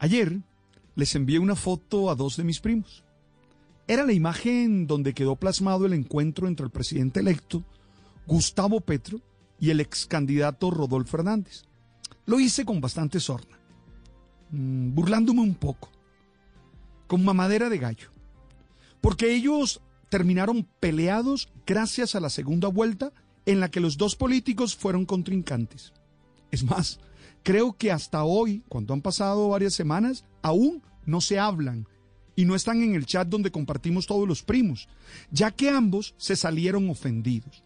Ayer les envié una foto a dos de mis primos. Era la imagen donde quedó plasmado el encuentro entre el presidente electo, Gustavo Petro, y el ex candidato Rodolfo Hernández. Lo hice con bastante sorna, mm, burlándome un poco, con mamadera de gallo, porque ellos terminaron peleados gracias a la segunda vuelta en la que los dos políticos fueron contrincantes. Es más, creo que hasta hoy, cuando han pasado varias semanas, aún no se hablan y no están en el chat donde compartimos todos los primos, ya que ambos se salieron ofendidos.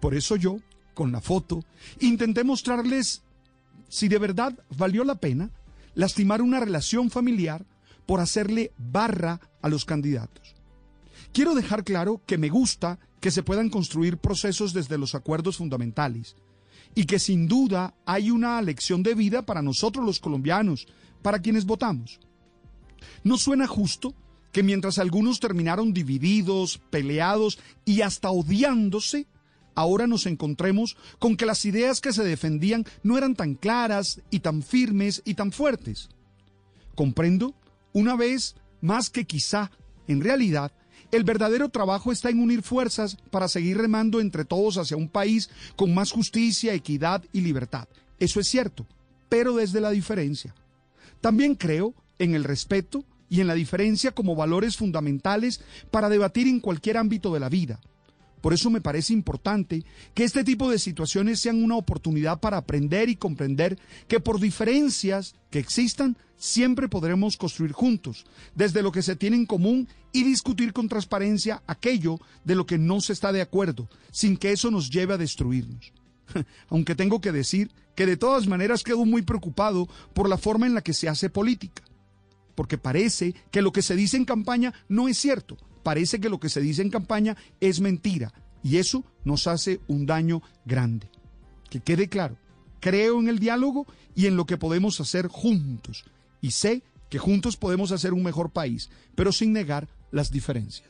Por eso yo, con la foto, intenté mostrarles si de verdad valió la pena lastimar una relación familiar por hacerle barra a los candidatos. Quiero dejar claro que me gusta que se puedan construir procesos desde los acuerdos fundamentales y que sin duda hay una lección de vida para nosotros los colombianos, para quienes votamos. ¿No suena justo que mientras algunos terminaron divididos, peleados y hasta odiándose, ahora nos encontremos con que las ideas que se defendían no eran tan claras y tan firmes y tan fuertes? Comprendo, una vez más que quizá, en realidad, el verdadero trabajo está en unir fuerzas para seguir remando entre todos hacia un país con más justicia, equidad y libertad. Eso es cierto, pero desde la diferencia. También creo en el respeto y en la diferencia como valores fundamentales para debatir en cualquier ámbito de la vida. Por eso me parece importante que este tipo de situaciones sean una oportunidad para aprender y comprender que por diferencias que existan, siempre podremos construir juntos, desde lo que se tiene en común y discutir con transparencia aquello de lo que no se está de acuerdo, sin que eso nos lleve a destruirnos. Aunque tengo que decir que de todas maneras quedo muy preocupado por la forma en la que se hace política, porque parece que lo que se dice en campaña no es cierto, parece que lo que se dice en campaña es mentira y eso nos hace un daño grande. Que quede claro, creo en el diálogo y en lo que podemos hacer juntos y sé que juntos podemos hacer un mejor país, pero sin negar las diferencias.